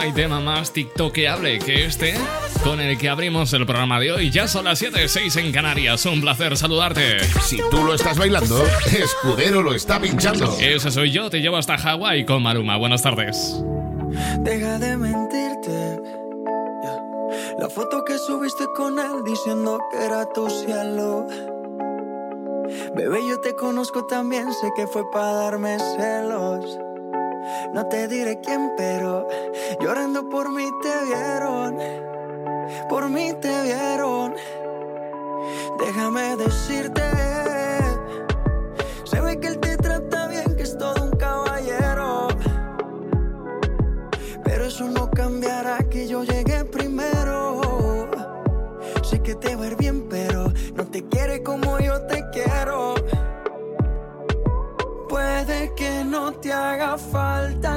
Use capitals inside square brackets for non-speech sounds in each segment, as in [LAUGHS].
hay tema más tiktokeable que este con el que abrimos el programa de hoy. Ya son las 7, 6 en Canarias. Un placer saludarte. Si tú lo estás bailando, Escudero lo está pinchando. Ese soy yo, te llevo hasta Hawái con Maruma. Buenas tardes. Deja de mentirte. La foto que subiste con él diciendo que era tu cielo. Bebé, yo te conozco también, sé que fue para darme celos. No te diré quién, pero llorando por mí te vieron. Por mí te vieron. Déjame decirte. Se ve que él te trata bien, que es todo un caballero. Pero eso no cambiará te haga falta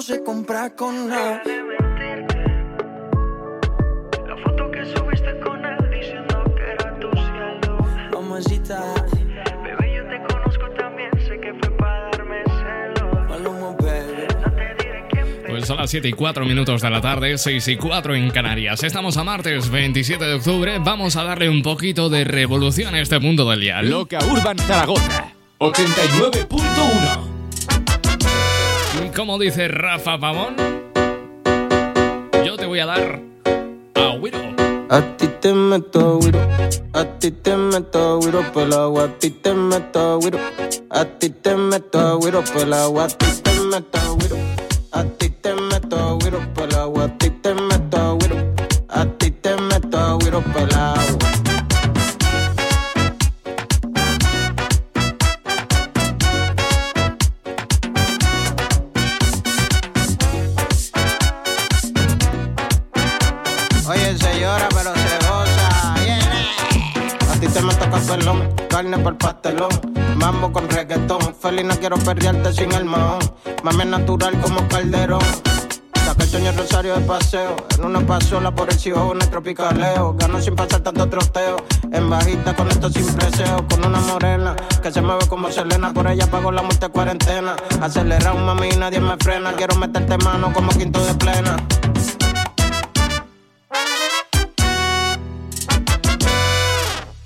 no se compra con nada. La foto que subiste con él diciendo que era tu cielo. Mamacita. Bebé, yo te conozco también, sé que fue para darme celos. Maluma, baby. No te diré quién, Pues son las 7 y 4 minutos de la tarde, 6 y 4 en Canarias. Estamos a martes 27 de octubre. Vamos a darle un poquito de revolución a este mundo del dial. Loca Urban Zaragoza 89.1 Y como dice Rafa Pavón, yo te voy a dar a Widow. A ti te meto güiro, a ti te meto güiro por a ti te meto güiro, a ti te meto güiro por agua, a ti te meto güiro, a ti te por pastelón. Mambo con reggaetón. Feliz no quiero perderte sin el mahón. Mami natural como calderón. Saca el sueño rosario de paseo. En una pasola por el en el tropicaleo. Gano sin pasar tanto troteo. En bajita con esto sin preseo. Con una morena que se mueve como Selena. Por ella pago la muerte cuarentena. Acelerado, mami, y nadie me frena. Quiero meterte mano como quinto de plena.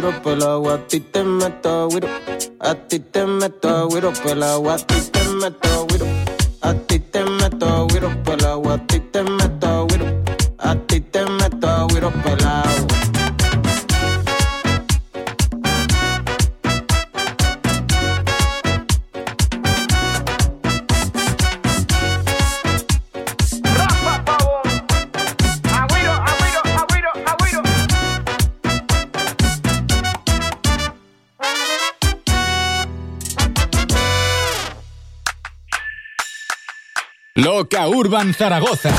güiro por agua, a ti te meto güiro, a ti te meto güiro por agua, a ti te meto güiro, a ti te meto güiro por agua, a ti te meto güiro, a ti te meto güiro por agua. Loca Urban Zaragoza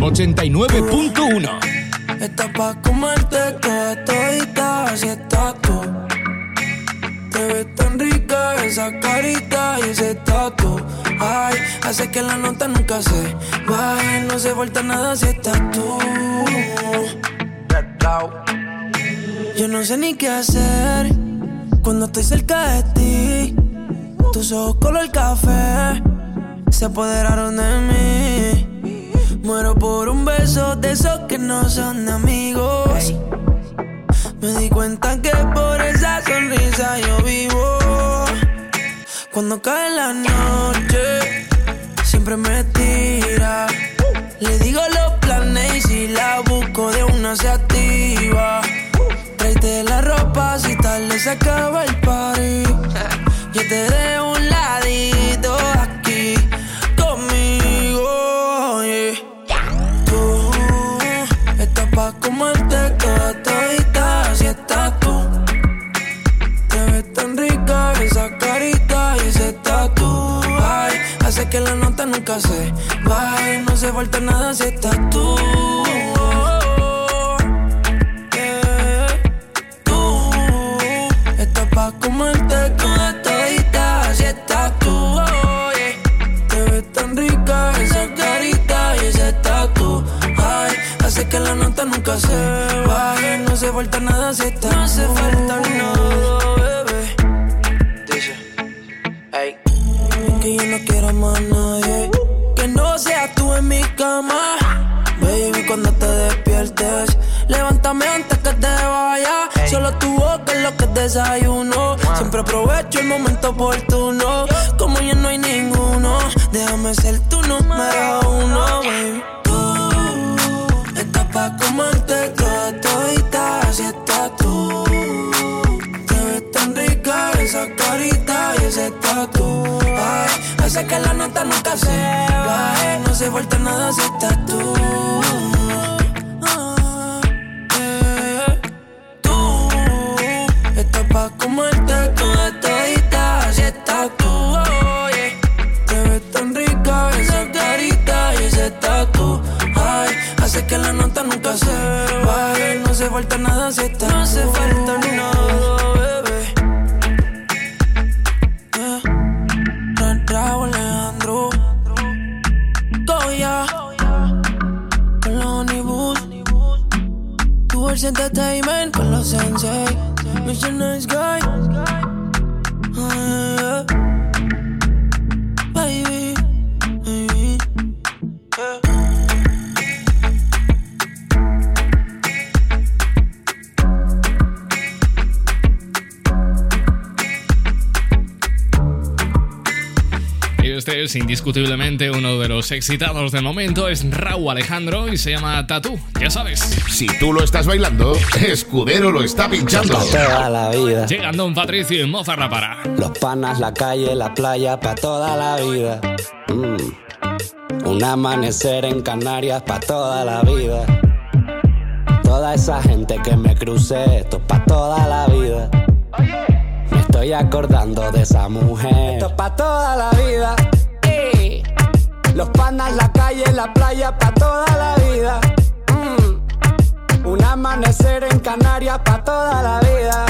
89.1 Está pa' comerte toda todita si estás tú. Te ves tan rica esa carita y ese tatu. Ay, hace que la nota nunca se baje. No se falta nada si estás tú. Yo no sé ni qué hacer cuando estoy cerca de ti. Tus ojos color café se apoderaron de mí. Muero por un beso de esos que no son de amigos. Me di cuenta que por esa sonrisa yo vivo. Cuando cae la noche, siempre me tira. Le digo los planes y si la busco de una se activa. Tráete la ropa si tarde se acaba el party. [LAUGHS] Yo te dejo un ladito esa carita y ese tatu. Ay, hace que la nota nunca se baje. No se falta nada si estás tú. Yeah. Tú estás pa' comerte toda todita si estás tú. yeah. Te ves tan rica esa carita y ese tatu. Ay, hace que la nota nunca se baje. No se falta nada si estás No falta nada, quiero más nadie. Que no seas tú en mi cama. Baby, cuando te despiertes, levántame antes que te vaya. Solo tu boca es lo que desayuno. Siempre aprovecho el momento oportuno. Como ya no hay ninguno, déjame ser tu número uno, baby. Tú estás pa' comerte toda todita, si estás tú. Te ves tan rica esa carita y ese tatu. Hace que la nota nunca se baje. No se falta nada si estás tú. Eh. Tú estás pa' comerte toda todita si estás tú. oh, yeah. Te ves tan rica esa carita y ese tatu. Ay, hace que la nota nunca se baje. No se falta nada si estás No hace falta Entertainment con los Sensei. Mission Nice Guy. Es indiscutiblemente uno de los excitados del momento, es Raúl Alejandro y se llama Tatú, ya sabes. Si tú lo estás bailando, Escudero lo está pinchando. toda la vida. Llegando un Patricio y Moza Rapara. Los panas, la calle, la playa, pa' toda la vida. Mm. Un amanecer en Canarias pa' toda la vida. Toda esa gente que me crucé, esto es pa' toda la vida. Me estoy acordando de esa mujer. Esto es pa' toda la vida. Los panas, la calle, la playa, pa' toda la vida. Un amanecer en Canarias pa' toda la vida.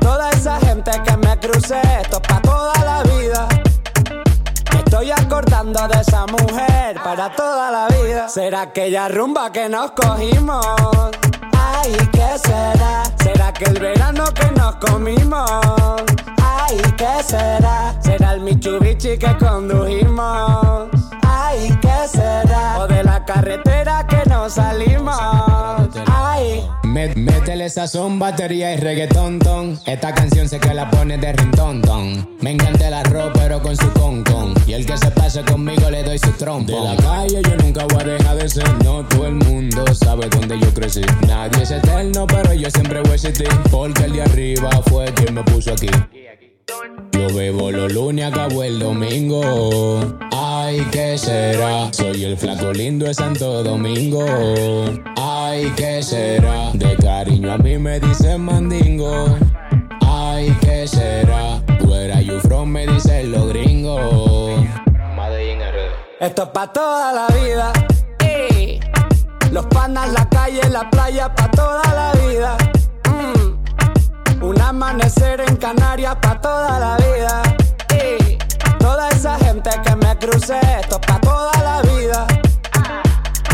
Toda esa gente que me crucé, esto pa' toda la vida. Me estoy acordando de esa mujer para toda la vida. ¿Será aquella rumba que nos cogimos? Ay, ¿qué será? ¿Será que el verano que nos comimos? Ay, ¿qué será? ¿Será el Mitsubishi que condujimos? Ay, ¿qué será? O de la carretera que nos salimos. Ay. Métele sazón, batería y reggaetón, ton. Esta canción sé que la pone de rintón, ton. Me encanta el arroz, pero con su con, con. Y el que se pase conmigo le doy su trompo. De la calle yo nunca voy a dejar de ser. No todo el mundo sabe dónde yo crecí. Nadie es eterno, pero yo siempre voy a existir. Porque el de arriba fue quien me puso aquí. Yo bebo los lunes, acabo el domingo. Ay, ¿qué será? Soy el flaco lindo de Santo Domingo. Ay, ¿qué será? De cariño a mí me dicen mandingo. Ay, ¿qué será? Where are you from? Me dicen los gringos. Esto es pa' toda la vida. Y los panas, la calle, la playa, pa' toda la vida. Un amanecer en Canarias pa' toda la vida. Y toda esa gente que me crucé, esto es pa' toda la vida.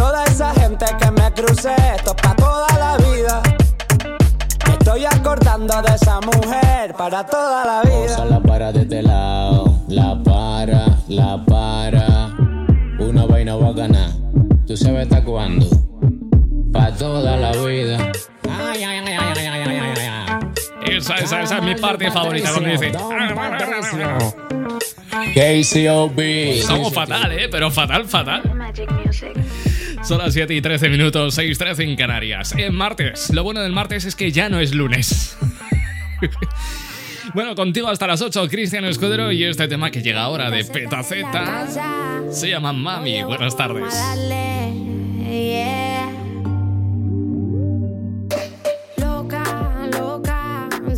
toda esa gente que me crucé, esto es pa' toda la vida. Me estoy acordando de esa mujer para toda la vida. Osa la para de este lado, la para, la para. Una vaina va a ganar, tú sabes hasta cuándo. Pa' toda la vida. Ay, ay, ay, ay, ay, ay, ay, ay. Esa, esa, esa es mi parte favorita, cuando dice. Ah, KCOB. Somos fatales, ¿eh? pero fatal, fatal. Magic Music. Son las 7 y 13 minutos, 6 13 en Canarias. En martes. Lo bueno del martes es que ya no es lunes. [LAUGHS] bueno, contigo hasta las 8, Cristian Escudero. Y este tema que llega ahora de Petaceta se llama Mami. Buenas tardes.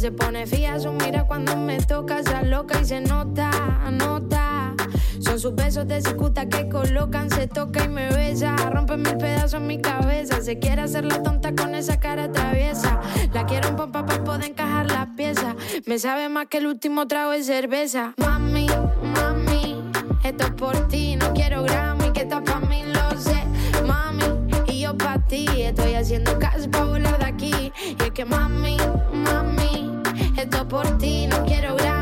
Se pone fía su mira cuando me toca, se loca y se nota, nota. Son sus besos de cicuta que colocan, se toca y me besa, rompe mil pedazos en mi cabeza. Se quiere hacer la tonta con esa cara traviesa. La quiero en pompa para poder encajar las piezas. Me sabe más que el último trago de cerveza. Mami, mami, esto es por ti, no quiero Grammy, que está pa' mí, lo sé. Mami, y yo pa' ti Estoy haciendo caso pa' volar de aquí Y es que mami, mami Esto por ti, no quiero Grammy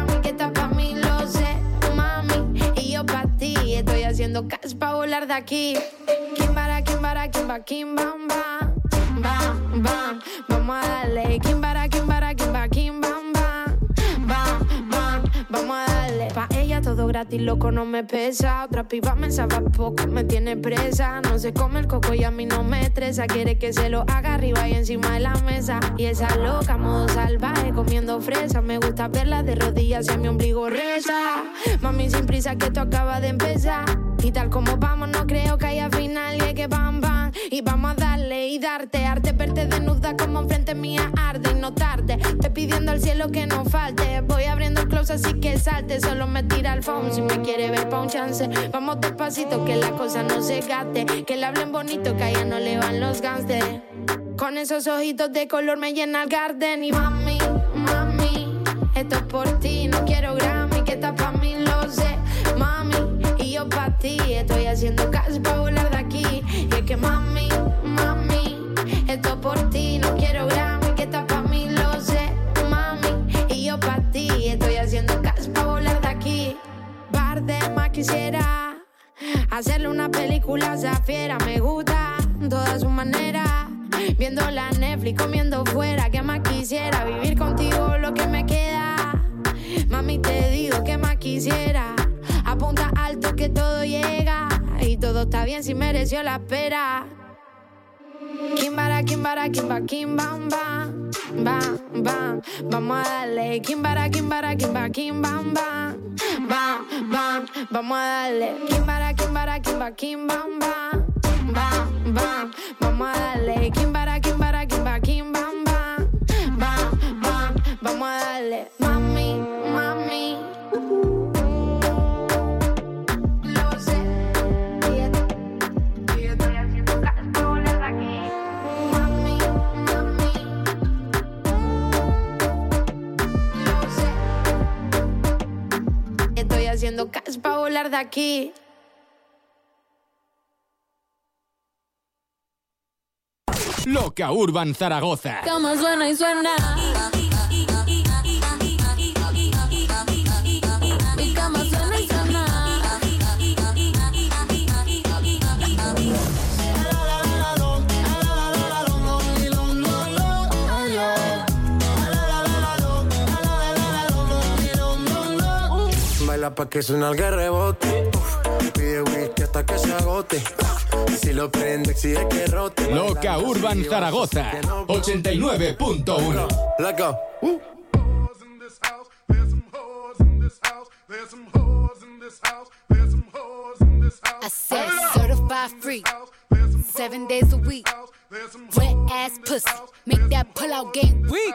Haciendo caso pa' volar de aquí. Kimbara, kimbara, kimba, kim, bam, bam Bam, bam, vamos a darle Kimbara, gratis, loco, no me pesa. Otra piba me sabe poco, me tiene presa. No se come el coco y a mí no me estresa. Quiere que se lo haga arriba y encima de la mesa. Y esa loca, modo salvaje, comiendo fresa. Me gusta verla de rodillas y mi ombligo reza. Mami, sin prisa que esto acaba de empezar. Y tal como vamos, no creo que haya final. Y es que bam, bam, y vamos a darle y darte Arte verte desnuda como enfrente mía arde Y no tarde, te pidiendo al cielo que no falte. Voy abriendo el close así que salte Solo me tira al phone. Si me quiere ver pa' un chance. Vamos despacito que la cosa no se gaste. Que le hablen bonito que a ella no le van los gangsters Con esos ojitos de color me llena el garden. Y mami, mami, esto es por ti. No quiero Grammy, que está pa' mí, lo sé. Mami, y yo pa' ti. Estoy haciendo caso pa' volar de aquí. Y es que mami, por ti, no quiero Grammy, que estás pa' mí, lo sé, mami. Y yo pa' ti, estoy haciendo caso pa' volar de aquí. Par de más quisiera hacerle una película a esa fiera. Me gusta toda su manera. Viendo la Netflix, comiendo fuera, que más quisiera vivir contigo lo que me queda. Mami, te digo que más quisiera. Apunta alto que todo llega. Y todo está bien si mereció la espera. Kimbara, kimbara, kimba, kimbam, bam, bam, bam. Vamos a darle. Kimbara, kimbara, kimba, kimbam, bam, bam, bam. Vamos a darle. Kimbara, kimbara, kimba, kimbam, bam, bam, bam. Vamos a darle. Kimbara, kimbara, kimba, kimbam, bam, bam, bam. Vamos a darle. Haciendo cash para volar de aquí. Loca Urban Zaragoza. Como suena y suena. Baila pa' que suena el rebote. Pide whisky hasta que se agote. Si lo prende, exige que rote. Loca Urban Zaragoza. 89.1. Let go. I said certified free. Seven days a week. Wet ass pussy. Make that pull out game weak.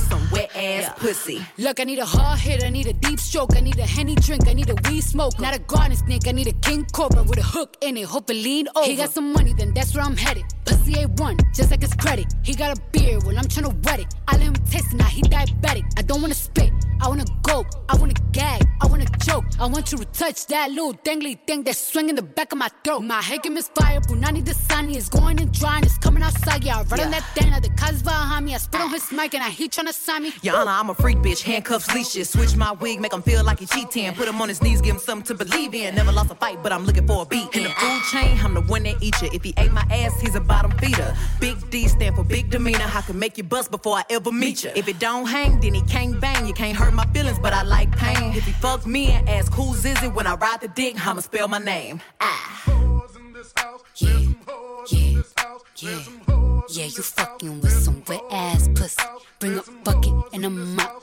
some wet ass pussy. Look, I need a hard hit, I need a deep stroke, I need a henny drink, I need a weed smoke. Not a garden snake, I need a king cobra with a hook in it, hope it lean over. He got some money, then that's where I'm headed. Pussy A1, just like his credit. He got a beard, well, I'm tryna wet it. I let him taste it, now he diabetic. I don't wanna spit, I wanna go, I wanna gag, I. I want you to touch that little dangly thing that's swinging the back of my throat. My game is fire, Punani the sunny is going and drying, it's coming outside. Yeah, I run on that thing, the cuz behind me. I spit on his mic and I he tryna sign me. Honor, I'm a freak bitch, handcuffs, leashes. Switch my wig, make him feel like he cheating. Put him on his knees, give him something to believe in. Never lost a fight, but I'm looking for a beat. In the food chain, I'm the one that eat you. If he ate my ass, he's a bottom feeder. Big D stand for big demeanor. I can make you bust before I ever meet you. If it don't hang, then he can't bang. You can't hurt my feelings, but I like pain. If he fuck me and ask who's is it when I ride the dick, I'ma spell my name. Ah. Yeah, yeah, yeah. Yeah, you fucking with some wet ass pussy. Bring a bucket and a mop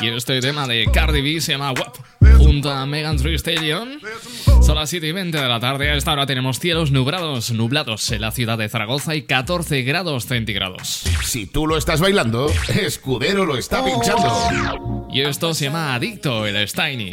Y este tema de Cardi B se llama WAP, junto a Megan Thee Stallion. Son las 7 y 20 de la tarde. A esta hora tenemos cielos nublados, nublados en la ciudad de Zaragoza y 14 grados centígrados. Si tú lo estás bailando, Escudero lo está pinchando. Y esto se llama Adicto, el Steiny.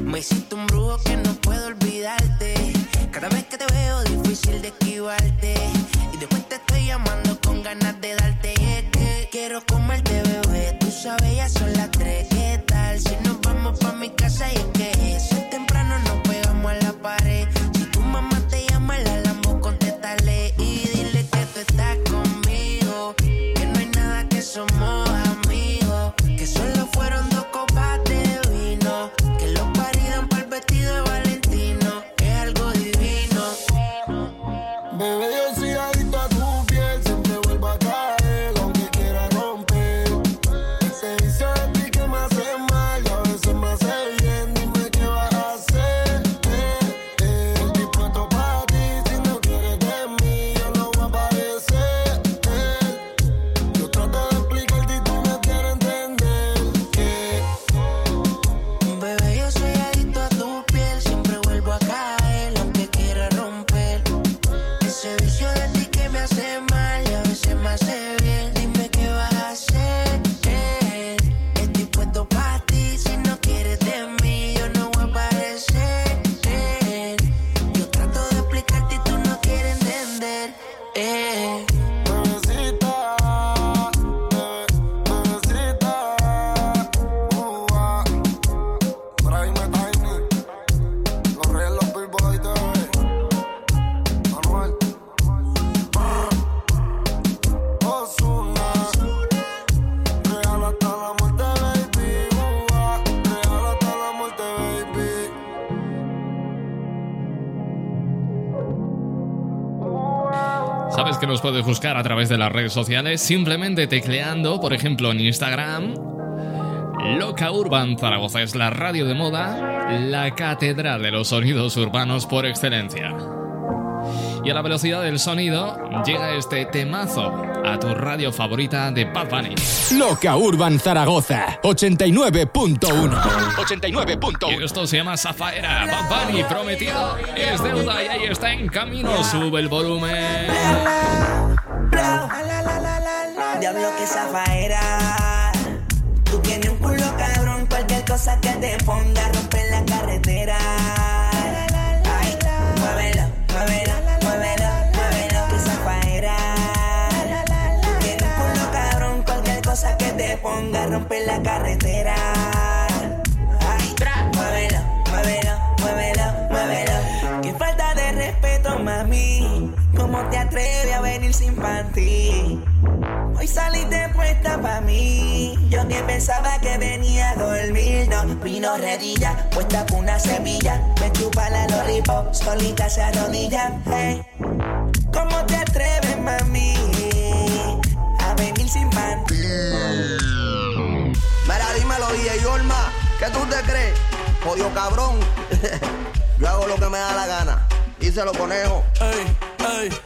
Me hiciste un brujo que no puedo olvidarte. Cada vez que te veo, difícil de esquivarte. puedes buscar a través de las redes sociales simplemente tecleando, por ejemplo, en Instagram, Loca Urban Zaragoza es la radio de moda, la cátedra de los sonidos urbanos por excelencia. Y a la velocidad del sonido llega este temazo a tu radio favorita de Bad Bunny. Loca Urban Zaragoza 89.1 89.1 Esto se llama Zafaera. Bad Bunny prometido es deuda y ahí está en camino. Sube el volumen. Diablo que zafaera. Tú tienes un culo cabrón, cualquier cosa que te ponga rompe la carretera. Ay, muévelo, muévelo, muévelo, muévelo que zafaera. Tú tienes un culo cabrón, cualquier cosa que te ponga rompe la carretera. De ti, Hoy saliste puesta pa' mí. Yo que pensaba que venía a dormir. No, vino redilla, puesta con una semilla. Me chupa la lollipop, solita se arrodilla. Hey. ¿Cómo te atreves, mami? A venir sin pan. Mira, dímelo, DJ Yorma, ¿qué tú te crees? Jodido cabrón. [LAUGHS] Yo hago lo que me da la gana. Díselo, conejo. Ey, ey.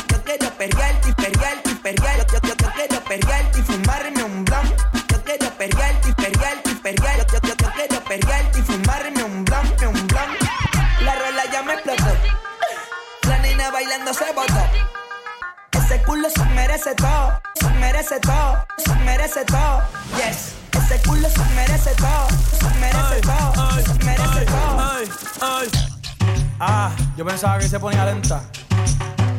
Yo quiero perrearte y perrearte y perrearte. Yo, yo, yo quiero perrearte y fumarme un blon. Yo quiero perrearte y perrearte y perrearte. Yo, yo, yo quiero perrearte y fumarme un blon, un blon. La rola ya me explotó. La nena bailando se botó. Ese culo se merece todo, se merece todo, se merece todo. Yes. Ese culo se merece todo, se merece todo, se merece todo. Ay, ay. Ah, yo pensaba que se ponía lenta.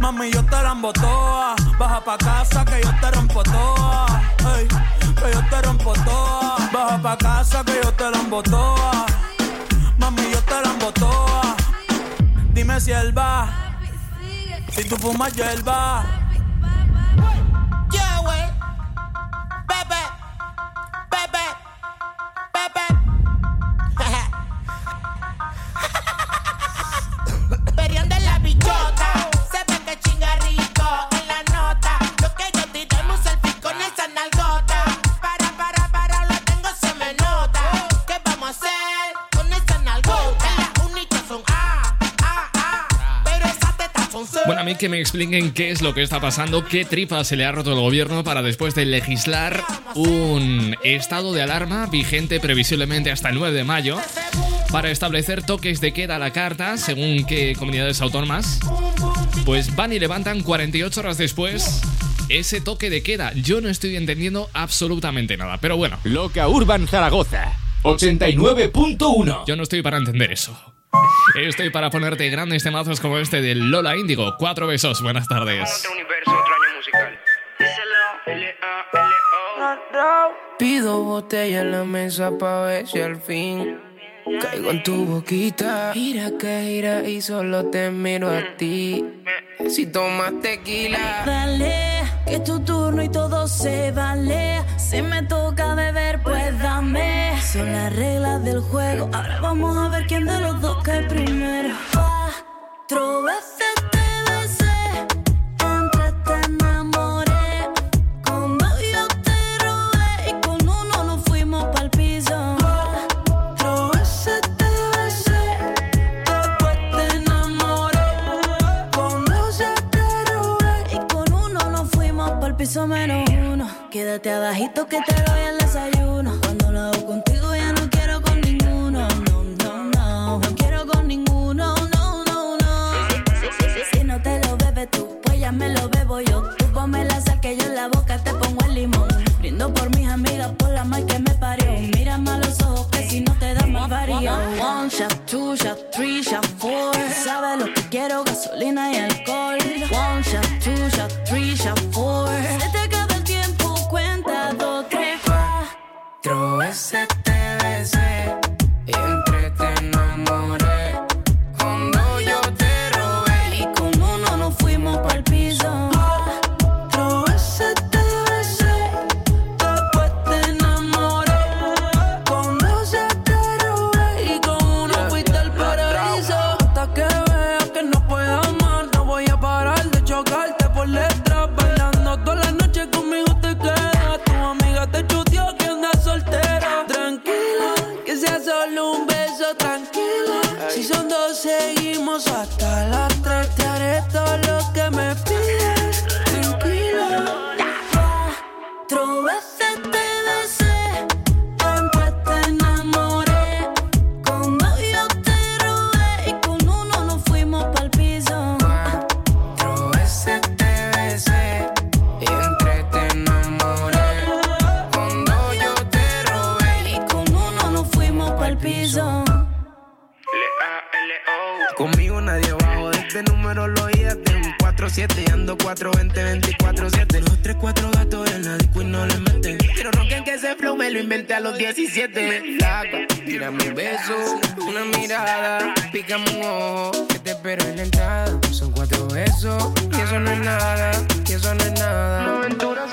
Mami, yo te la embotoa. Baja pa' casa que yo te rompo toa. Que yo te rompo toa. Baja pa' casa que yo te la embotoa. Mami, yo te la embotoa. Dime si él va. Si tú fumas hierba. Yeah, wey. Bebe. Mí que me expliquen qué es lo que está pasando, qué tripa se le ha roto el gobierno para después de legislar un estado de alarma vigente previsiblemente hasta el 9 de mayo para establecer toques de queda a la carta según qué comunidades autónomas. Pues van y levantan 48 horas después ese toque de queda. Yo no estoy entendiendo absolutamente nada, pero bueno. Loca Urban Zaragoza 89.1 Yo no estoy para entender eso. Estoy para ponerte grandes temazos como este de Lola Índigo. Cuatro besos, buenas tardes. Pido botella en la mesa pa' ver si al fin caigo en tu boquita. Gira que gira y solo te miro a ti. Si tomas tequila. Dale, que es tu turno y todo se vale. Si me toca beber, pues dame. Son las reglas del juego. Ahora vamos a ver quién de los dos cae primero. Cuatro veces verso menos uno. Quédate abajito que te doy el Son cuatro besos y eso no es nada, y eso no es nada. Una aventura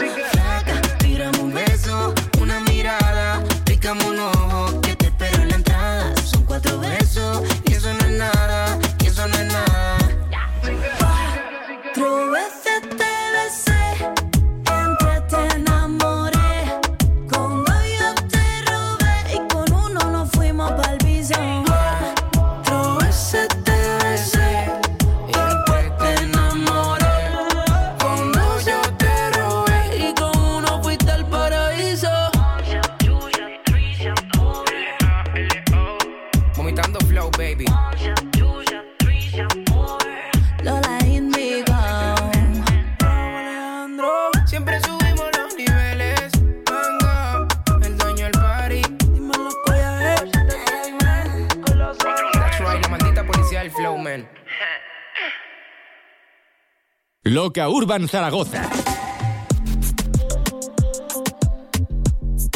Roca Urban Zaragoza.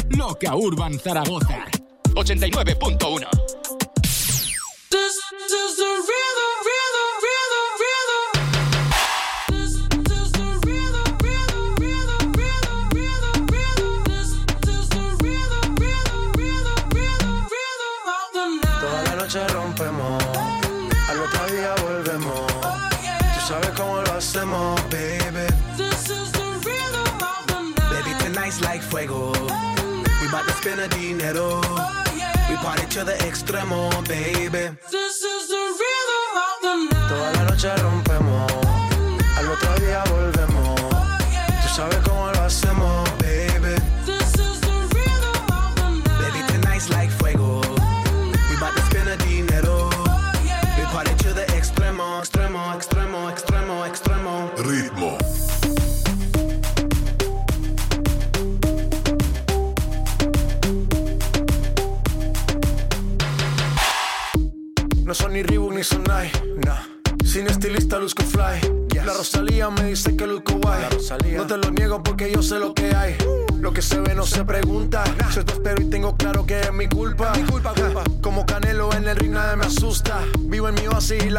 Loca Urban Zaragoza. 89.1 gana. Oh, yeah. We party to the extremo, baby.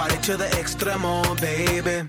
Party to the extremo, baby.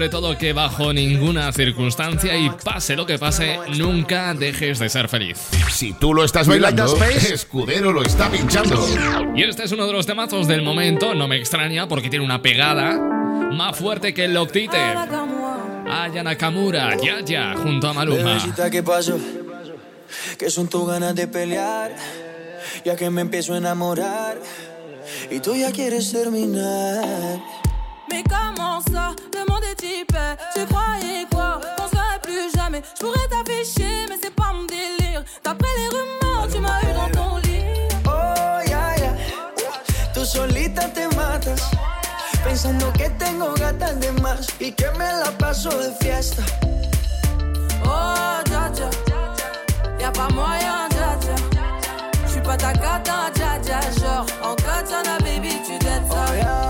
sobre todo que bajo ninguna circunstancia y pase lo que pase, nunca dejes de ser feliz. Si tú lo estás bailando, Escudero lo está pinchando. Y este es uno de los temazos del momento, no me extraña porque tiene una pegada más fuerte que el Loctite. Aya Nakamura, ya ya, junto a Maluma. ¿qué pasó? Que son tus ganas de pelear, ya que me empiezo a enamorar y tú ya quieres terminar. Mais comment ça, le monde est typé Tu croyais quoi Qu'on serait plus jamais. Je pourrais t'afficher mais c'est pas mon délire. D'après les rumeurs tu m'as eu dans ton lit. Oh, ya, ya. Tú solita te matas, pensando que tengo gatas de más y que me la paso de fiesta. Oh dja dja Y'a pas moyen dja dja J'suis pas ta cata dja dja Genre en katana baby tu dettes ça. Oh, ya.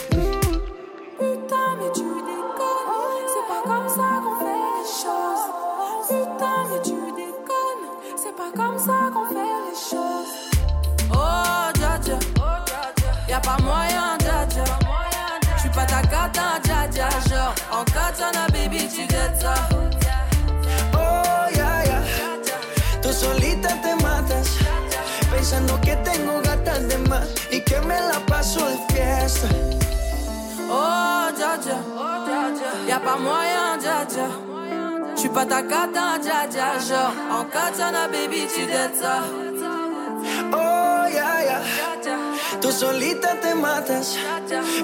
Pas comme ça qu'on fait les choses. Oh dja dja. Y'a pas moyen dja dja. J'suis pas ta cata dja dja. Genre en katana baby tu dettes ça. Oh, ya, ya. Tú solita te matas, pensando que tengo gatas de más y que me la paso de fiesta. Oh dja dja. Y'a pas moyen dja dja J'suis pas ta cata dja dja Genre en katana baby tu ça. Oh, ya, ya. Tú solita te matas,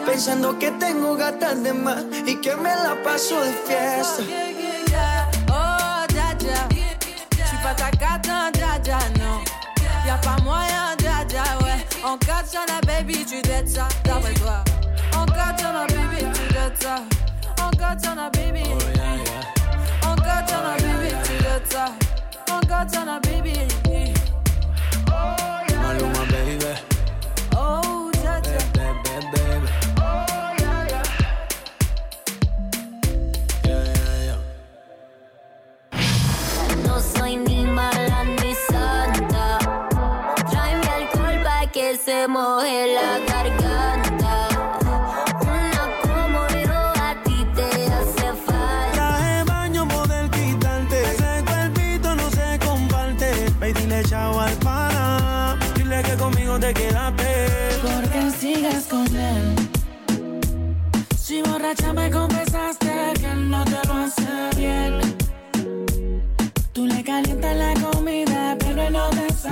pensando que tengo gatas de más y que me la paso de fiesta. Oh dja dja. J'suis pas ta cata dja dja non Y'a pas moyen dja dja ouais. En katana baby tu ça D'après toi. En katana baby tu ça. En katana baby. En katana baby tu dettes ça En katana baby Maluma, baby. Oh dja dja Baby, baby. Yeah, yeah, yeah. No soy ni mala ni santa. Tráeme alcohol pa' que se moje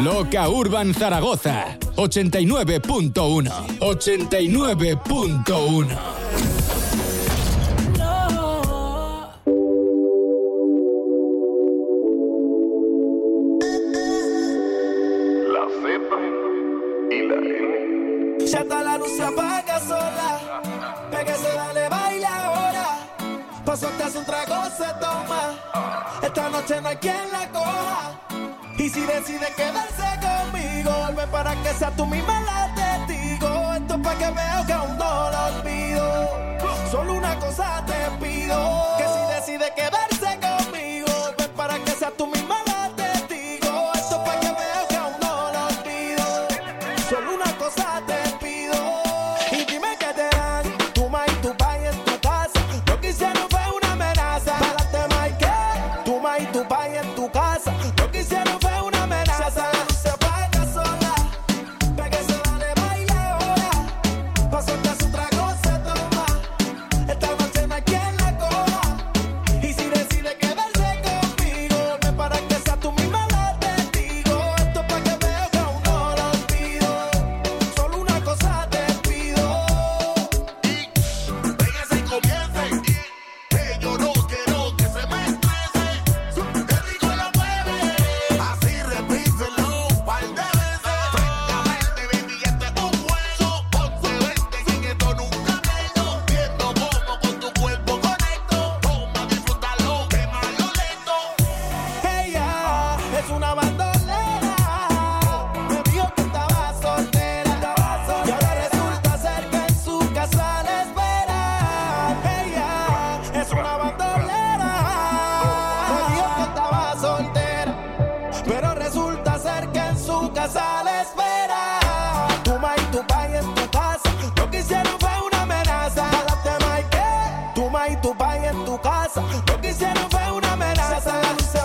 Loca Urban Zaragoza 89.1 89.1 La cepa y la N. Ya está la luz se apaga sola. Pégase, dale, baila ahora. Pasó hasta un trago, se toma. Esta noche no hay quien la coja. Y si decide quedarse conmigo, vuelve para que sea tú misma la testigo. Esto es para que veo que aún no lo olvido. Solo una cosa te pido: que si decide quedarse conmigo. tu país en tu casa. No quisieron fue una amenaza.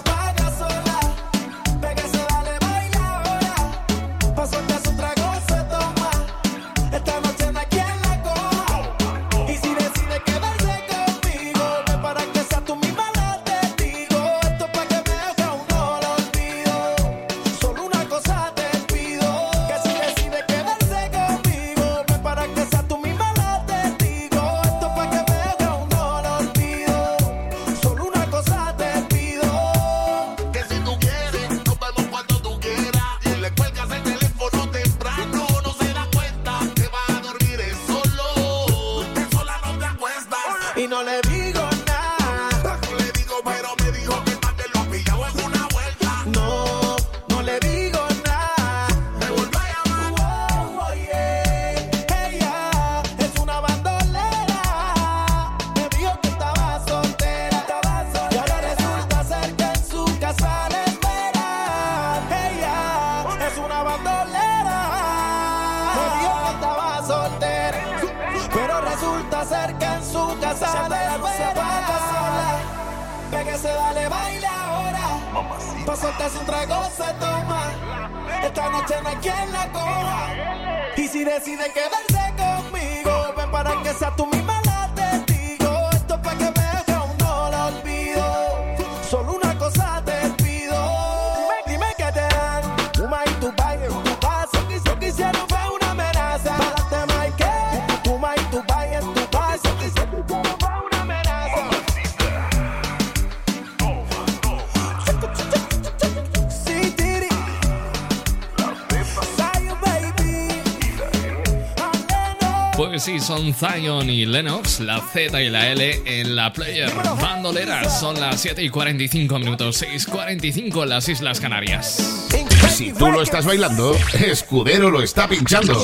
Pues sí, son Zion y Lennox, la Z y la L en la player bandolera. Son las 7 y 45 minutos, 6 45 en las Islas Canarias. Si tú lo estás bailando, Escudero lo está pinchando.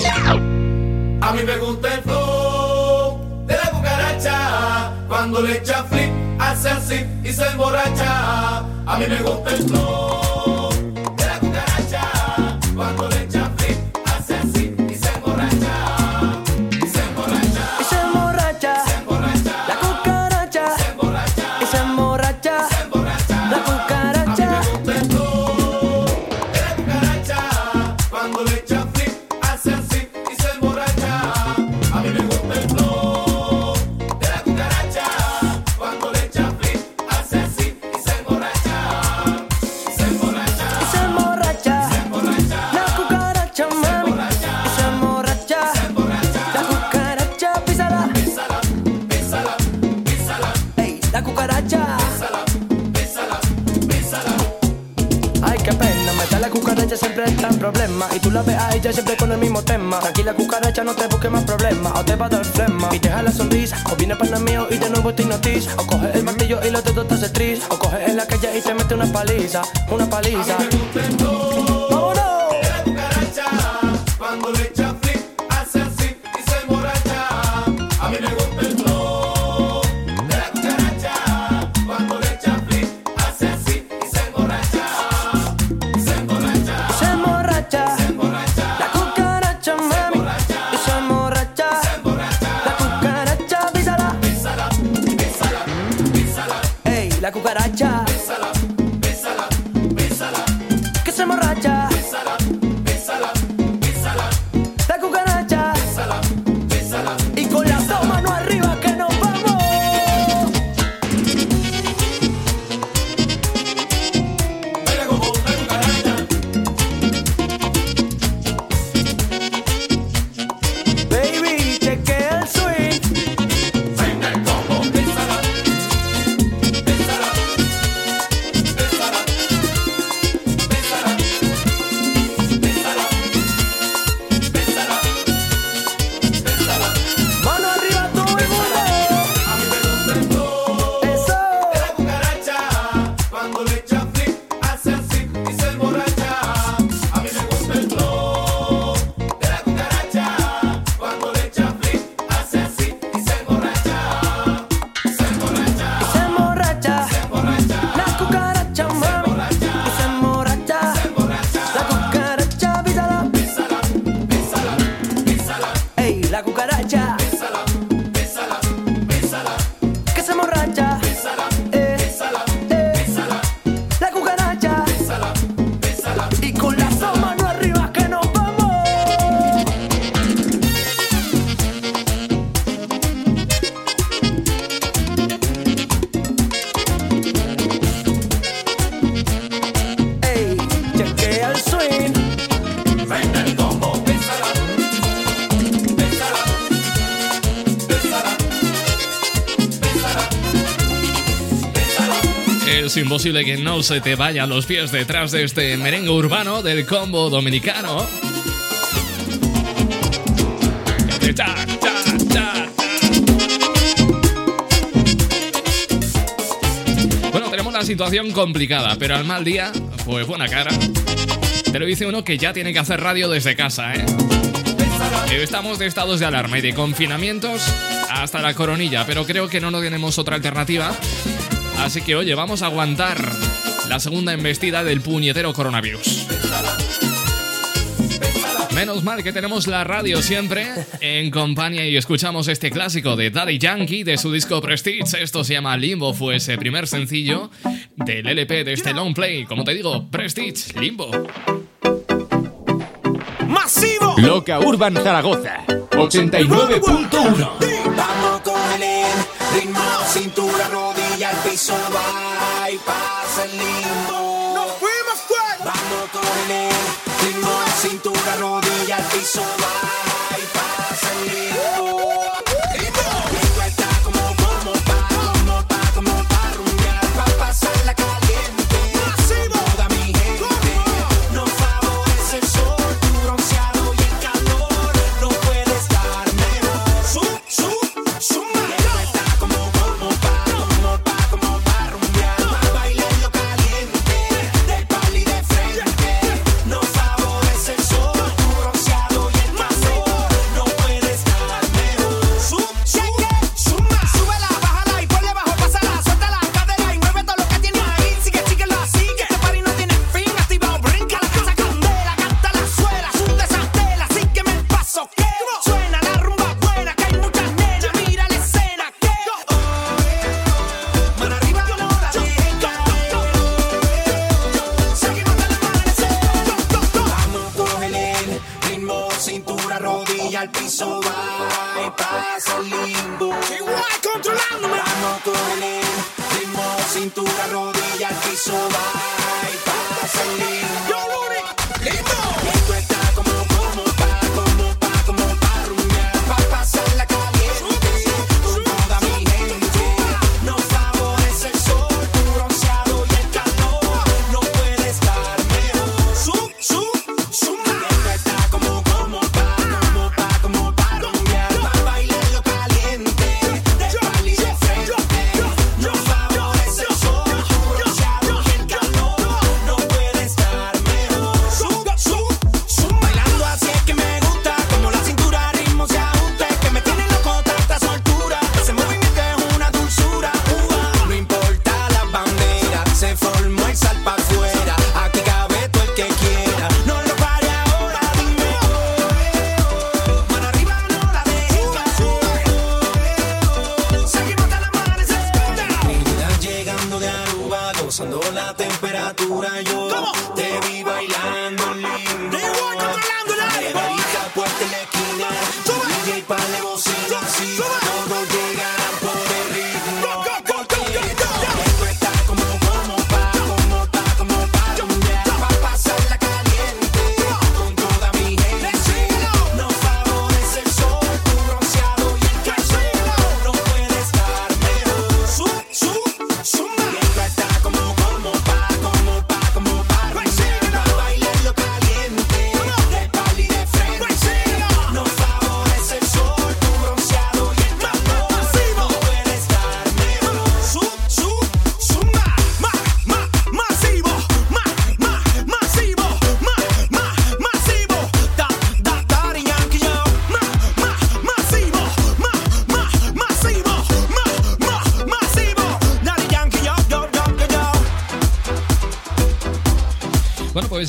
A mí me gusta el flow de la cucaracha, cuando le echa flip, hace así y se emborracha. A mí me gusta el flow. Tranquila, cucaracha, no te busques más problemas. O te va a dar flema y te la sonrisa. O viene para mío y de nuevo te. O coge el martillo y los dedos te hace tris. O coge en la calle y te mete una paliza. Una paliza. Que no se te vayan los pies detrás de este merengue urbano del combo dominicano. Bueno, tenemos la situación complicada, pero al mal día, pues buena cara. Te lo dice uno que ya tiene que hacer radio desde casa, ¿eh? Estamos de estados de alarma y de confinamientos hasta la coronilla, pero creo que no nos tenemos otra alternativa. Así que oye, vamos a aguantar la segunda embestida del puñetero coronavirus. Menos mal que tenemos la radio siempre en compañía y escuchamos este clásico de Daddy Yankee de su disco Prestige. Esto se llama Limbo, fue ese primer sencillo del LP de este long play. Como te digo, Prestige, Limbo. ¡Masivo! Loca Urban Zaragoza 89.1 Vamos con el ritmo, cintura, al piso, va y pasa el limbo. Nos fuimos fuera. Vamos con el ritmo, cintura, rodilla, al piso, va y pasa el limbo.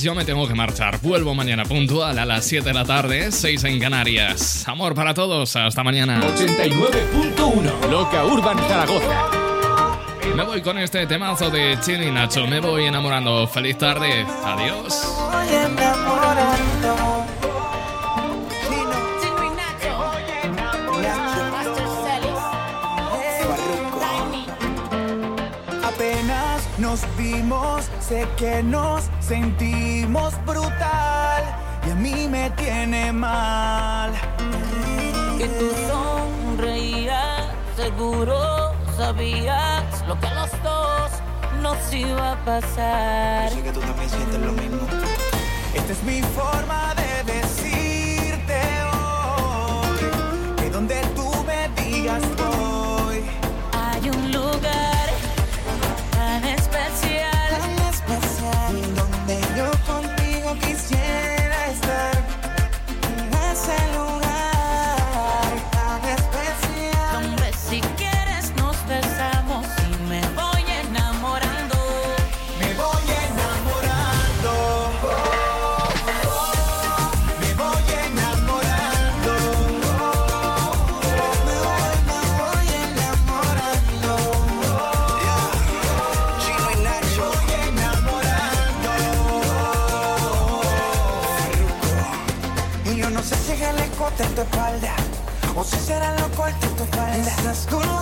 Yo me tengo que marchar. Vuelvo mañana puntual a las 7 de la tarde, 6 en Canarias. Amor para todos, hasta mañana. 89.1 Loca Urban Zaragoza. Me voy con este temazo de Chini Nacho. Me voy enamorando. Feliz tarde. Adiós. Voy enamorando. Apenas nos vimos, sé que nos sentimos brutal y a mí me tiene mal. Que tú sonreías, seguro sabías lo que a los dos nos iba a pasar. que tú también sientes lo mismo. Esta es mi forma las cosas